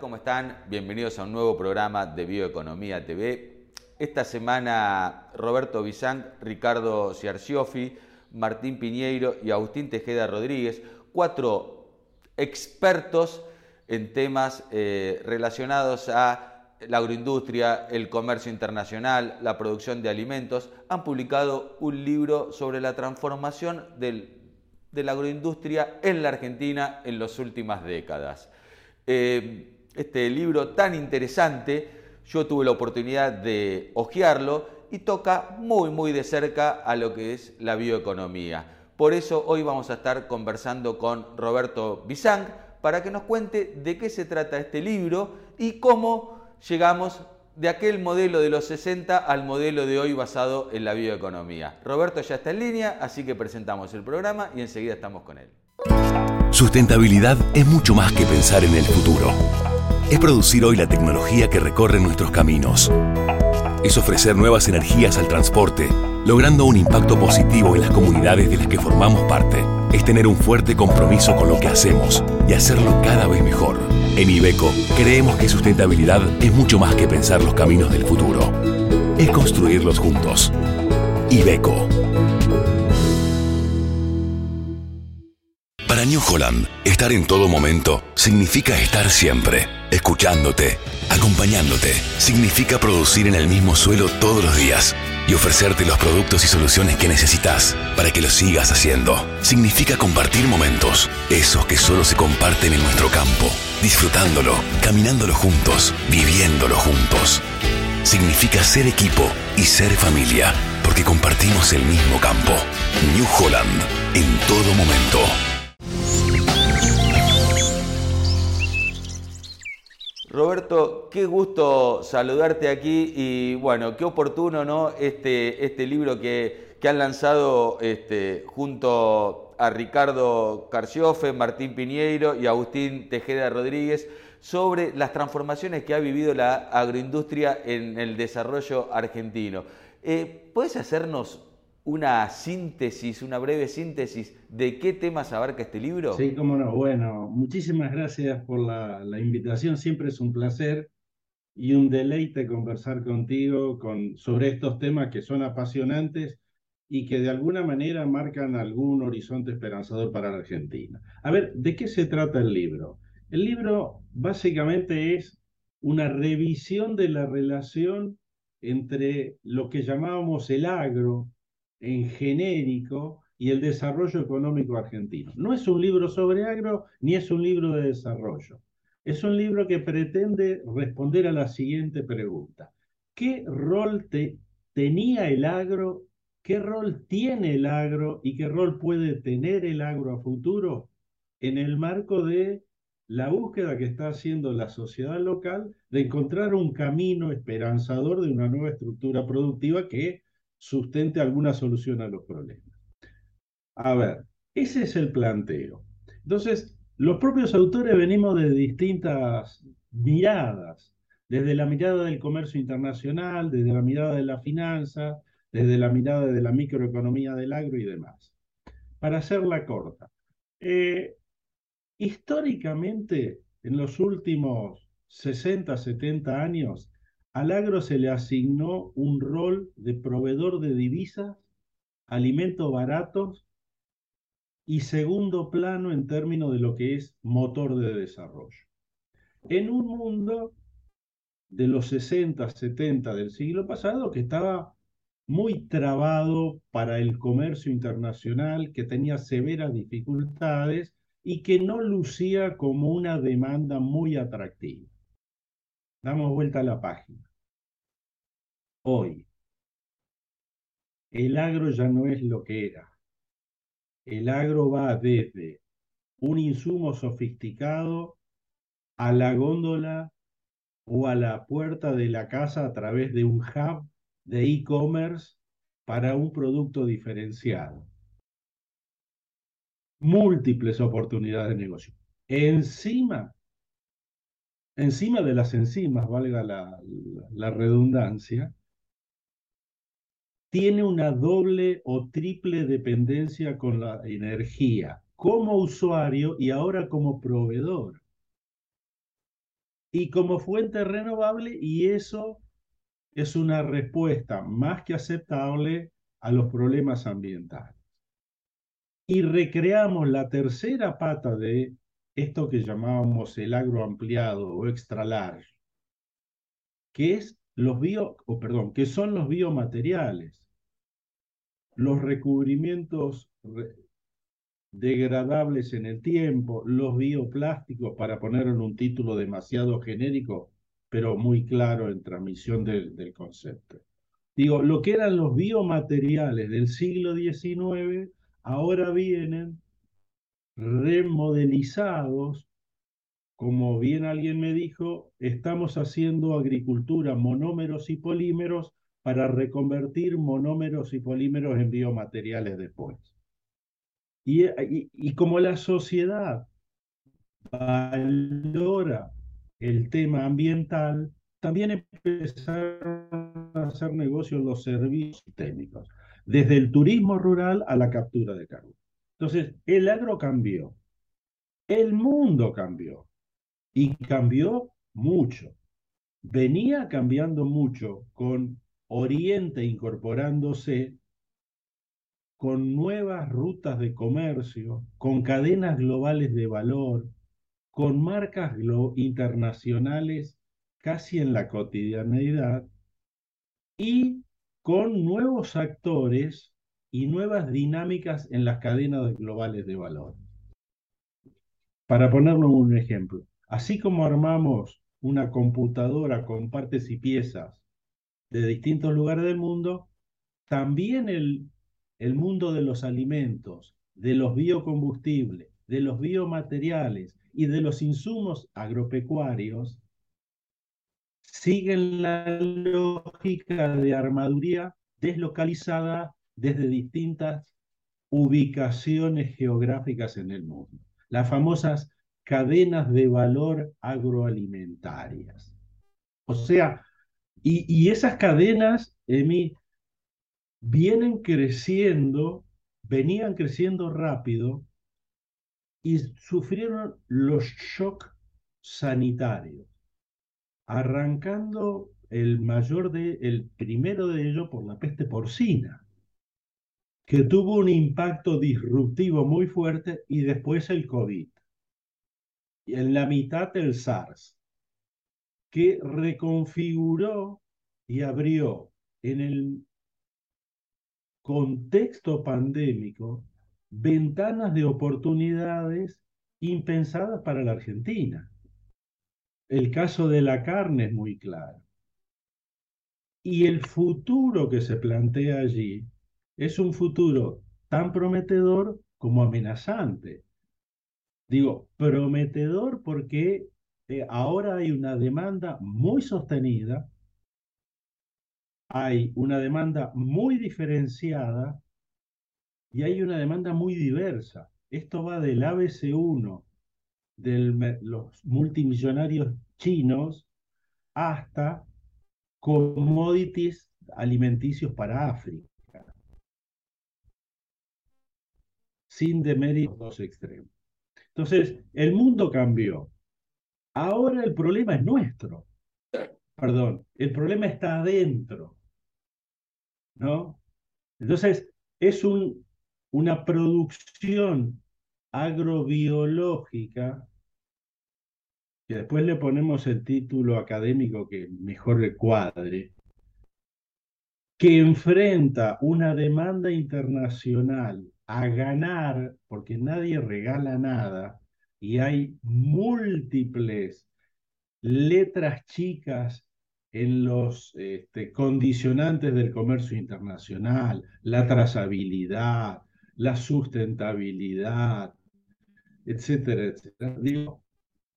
¿Cómo están? Bienvenidos a un nuevo programa de Bioeconomía TV. Esta semana Roberto Bizanc, Ricardo Ciarciofi, Martín Piñeiro y Agustín Tejeda Rodríguez, cuatro expertos en temas eh, relacionados a la agroindustria, el comercio internacional, la producción de alimentos, han publicado un libro sobre la transformación de la agroindustria en la Argentina en las últimas décadas. Eh, este libro tan interesante, yo tuve la oportunidad de hojearlo y toca muy, muy de cerca a lo que es la bioeconomía. Por eso hoy vamos a estar conversando con Roberto Bizang para que nos cuente de qué se trata este libro y cómo llegamos de aquel modelo de los 60 al modelo de hoy basado en la bioeconomía. Roberto ya está en línea, así que presentamos el programa y enseguida estamos con él. Sustentabilidad es mucho más que pensar en el futuro. Es producir hoy la tecnología que recorre nuestros caminos. Es ofrecer nuevas energías al transporte, logrando un impacto positivo en las comunidades de las que formamos parte. Es tener un fuerte compromiso con lo que hacemos y hacerlo cada vez mejor. En Ibeco creemos que sustentabilidad es mucho más que pensar los caminos del futuro. Es construirlos juntos. Ibeco. Holland, estar en todo momento significa estar siempre, escuchándote, acompañándote. Significa producir en el mismo suelo todos los días y ofrecerte los productos y soluciones que necesitas para que lo sigas haciendo. Significa compartir momentos, esos que solo se comparten en nuestro campo, disfrutándolo, caminándolo juntos, viviéndolo juntos. Significa ser equipo y ser familia, porque compartimos el mismo campo. New Holland, en todo momento. Roberto, qué gusto saludarte aquí y bueno, qué oportuno, ¿no? Este, este libro que, que han lanzado este, junto a Ricardo Carciofe, Martín Piñeiro y Agustín Tejeda Rodríguez sobre las transformaciones que ha vivido la agroindustria en el desarrollo argentino. Eh, ¿Puedes hacernos una síntesis, una breve síntesis de qué temas abarca este libro? Sí, cómo no. Bueno, muchísimas gracias por la, invitación. Siempre es un placer y un deleite conversar contigo con, sobre estos temas que son apasionantes y que de alguna manera marcan algún horizonte esperanzador para la Argentina. A ver, ¿de qué se trata el libro? El libro básicamente es una revisión de la relación entre lo que llamábamos el agro, en genérico y el desarrollo económico argentino. No es un libro sobre agro ni es un libro de desarrollo. Es un libro que pretende responder a la siguiente pregunta. ¿Qué rol tenía el agro? ¿Qué rol tiene el agro y qué rol puede tener el agro a futuro en el marco de la búsqueda que está haciendo la sociedad local de encontrar un camino esperanzador de una nueva estructura productiva que sustente alguna solución a los problemas. A ver, ese es el planteo. Entonces, los propios autores venimos de distintas miradas, desde la mirada del comercio internacional, desde la mirada de la finanza, desde la mirada de la microeconomía del agro y demás. Para hacerla corta, eh, históricamente, en los últimos 60, 70 años, al agro se le asignó un rol de proveedor de divisas, alimentos baratos y segundo plano en términos de lo que es motor de desarrollo. En un mundo de los 60, 70 del siglo pasado que estaba muy trabado para el comercio internacional, que tenía severas dificultades y que no lucía como una demanda muy atractiva. Damos vuelta a la página. Hoy, el agro ya no es lo que era. El agro va desde un insumo sofisticado a la góndola o a la puerta de la casa a través de un hub de e-commerce para un producto diferenciado. Múltiples oportunidades de negocio. Encima encima de las enzimas, valga la, redundancia, tiene una doble o triple dependencia con la energía como usuario y ahora como proveedor. y como fuente renovable y eso es una respuesta más que aceptable a los problemas ambientales. Y recreamos la tercera pata de esto que llamábamos el agro ampliado o extra large, que es los bio, o perdón, que son los biomateriales, los recubrimientos degradables en el tiempo, los bioplásticos, para poner en un título demasiado genérico, pero muy claro en transmisión del, del concepto. Digo, lo que eran los biomateriales del siglo XIX, ahora vienen remodelizados como bien alguien me dijo, estamos haciendo agricultura monómeros y polímeros para reconvertir monómeros y polímeros en biomateriales después. Y, y, como la sociedad valora el tema ambiental, también empezaron a hacer negocios los servicios técnicos, desde el turismo rural a la captura de carbono. Entonces, el agro cambió, el mundo cambió y cambió mucho. Venía cambiando mucho con Oriente incorporándose con nuevas rutas de comercio, con cadenas globales de valor, con marcas internacionales casi en la cotidianeidad y con nuevos actores y nuevas dinámicas en las cadenas globales de valor. Para ponerlo un ejemplo, así como armamos una computadora con partes y piezas de distintos lugares del mundo, también el, el mundo de los alimentos, de los biocombustibles, de los biomateriales y de los insumos agropecuarios siguen la lógica de armaduría deslocalizada desde distintas ubicaciones geográficas en el mundo. Las famosas cadenas de valor agroalimentarias. O sea, y, esas cadenas, Emi, vienen creciendo, venían creciendo rápido y sufrieron los shocks sanitarios, arrancando el mayor de, el primero de ellos por la peste porcina, que tuvo un impacto disruptivo muy fuerte y después el COVID. Y en la mitad el SARS que reconfiguró y abrió en el contexto pandémico ventanas de oportunidades impensadas para la Argentina. El caso de la carne es muy claro. Y el futuro que se plantea allí es un futuro tan prometedor como amenazante. Digo, prometedor porque eh, ahora hay una demanda muy sostenida, hay una demanda muy diferenciada y hay una demanda muy diversa. Esto va del ABC1, de los multimillonarios chinos, hasta commodities alimenticios para África. Sin deméritos extremos. Entonces, el mundo cambió. Ahora el problema es nuestro. Perdón, el problema está adentro. ¿No? Entonces, es un, una producción agrobiológica, que después le ponemos el título académico que mejor le cuadre, que enfrenta una demanda internacional a ganar, porque nadie regala nada, y hay múltiples letras chicas en los este, condicionantes del comercio internacional, la trazabilidad, la sustentabilidad, etcétera, etcétera.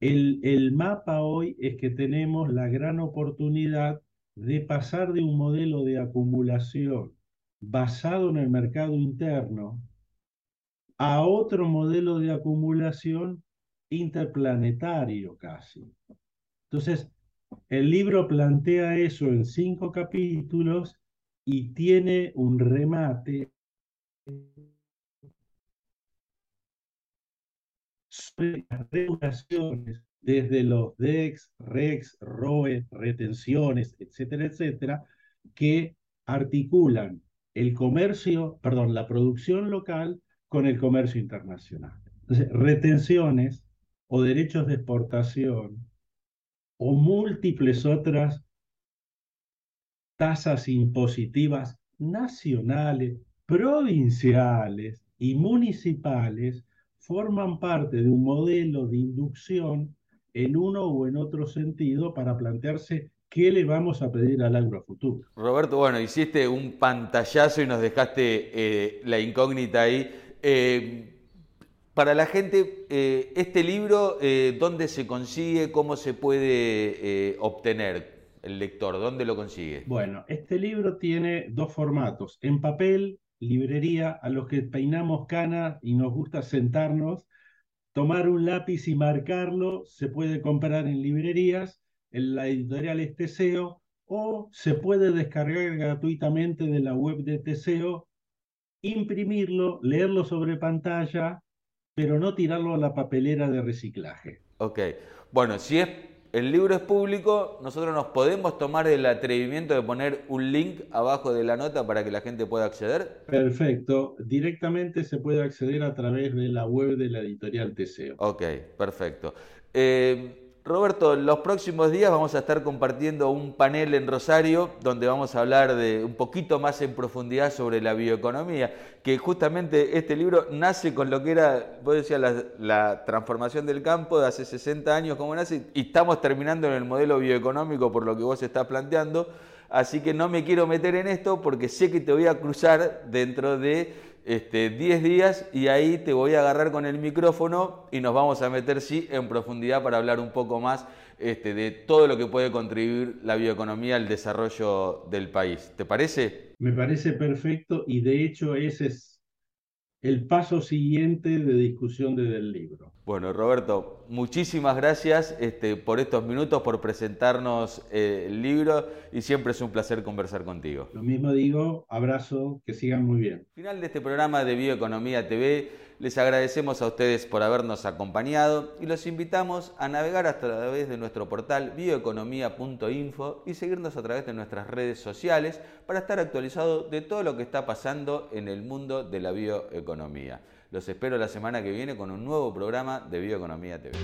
El, el mapa hoy es que tenemos la gran oportunidad de pasar de un modelo de acumulación basado en el mercado interno a otro modelo de acumulación interplanetario casi. Entonces, el libro plantea eso en cinco capítulos y tiene un remate sobre las regulaciones desde los DEX, REX, ROE, retenciones, etcétera, etcétera, que articulan el comercio, perdón, la producción local con el comercio internacional. Entonces, retenciones o derechos de exportación o múltiples otras tasas impositivas nacionales, provinciales y municipales forman parte de un modelo de inducción en uno o en otro sentido para plantearse qué le vamos a pedir al agrofuturo. Roberto, bueno, hiciste un pantallazo y nos dejaste eh, la incógnita ahí. Eh, para la gente, eh, este libro, ¿dónde se consigue? ¿Cómo se puede obtener el lector? ¿Dónde lo consigue? Bueno, este libro tiene dos formatos. En papel, librería, a los que peinamos cana y nos gusta sentarnos, tomar un lápiz y marcarlo, se puede comprar en librerías, en la editorial es Teseo, o se puede descargar gratuitamente de la web de Teseo, imprimirlo, leerlo sobre pantalla, pero no tirarlo a la papelera de reciclaje. Ok, bueno, si es el libro es público, nosotros nos podemos tomar el atrevimiento de poner un link abajo de la nota para que la gente pueda acceder. Perfecto, directamente se puede acceder a través de la web de la editorial Teseo. Ok, perfecto. Eh, Roberto, los próximos días vamos a estar compartiendo un panel en Rosario donde vamos a hablar de un poquito más en profundidad sobre la bioeconomía, que justamente este libro nace con lo que era, vos decías, la, transformación del campo de hace 60 años, como nace, y estamos terminando en el modelo bioeconómico por lo que vos estás planteando, así que no me quiero meter en esto porque sé que te voy a cruzar dentro de este, 10 días y ahí te voy a agarrar con el micrófono y nos vamos a meter, sí, en profundidad para hablar un poco más este, de todo lo que puede contribuir la bioeconomía al desarrollo del país. ¿Te parece? Me parece perfecto y de hecho ese es el paso siguiente de discusión del libro. Bueno, Roberto, muchísimas gracias este, por estos minutos, por presentarnos eh, el libro y siempre es un placer conversar contigo. Lo mismo digo, abrazo, que sigan muy bien. Final de este programa de Bioeconomía TV. Les agradecemos a ustedes por habernos acompañado y los invitamos a navegar a través de nuestro portal bioeconomía.info y seguirnos a través de nuestras redes sociales para estar actualizados de todo lo que está pasando en el mundo de la bioeconomía. Los espero la semana que viene con un nuevo programa de Bioeconomía TV.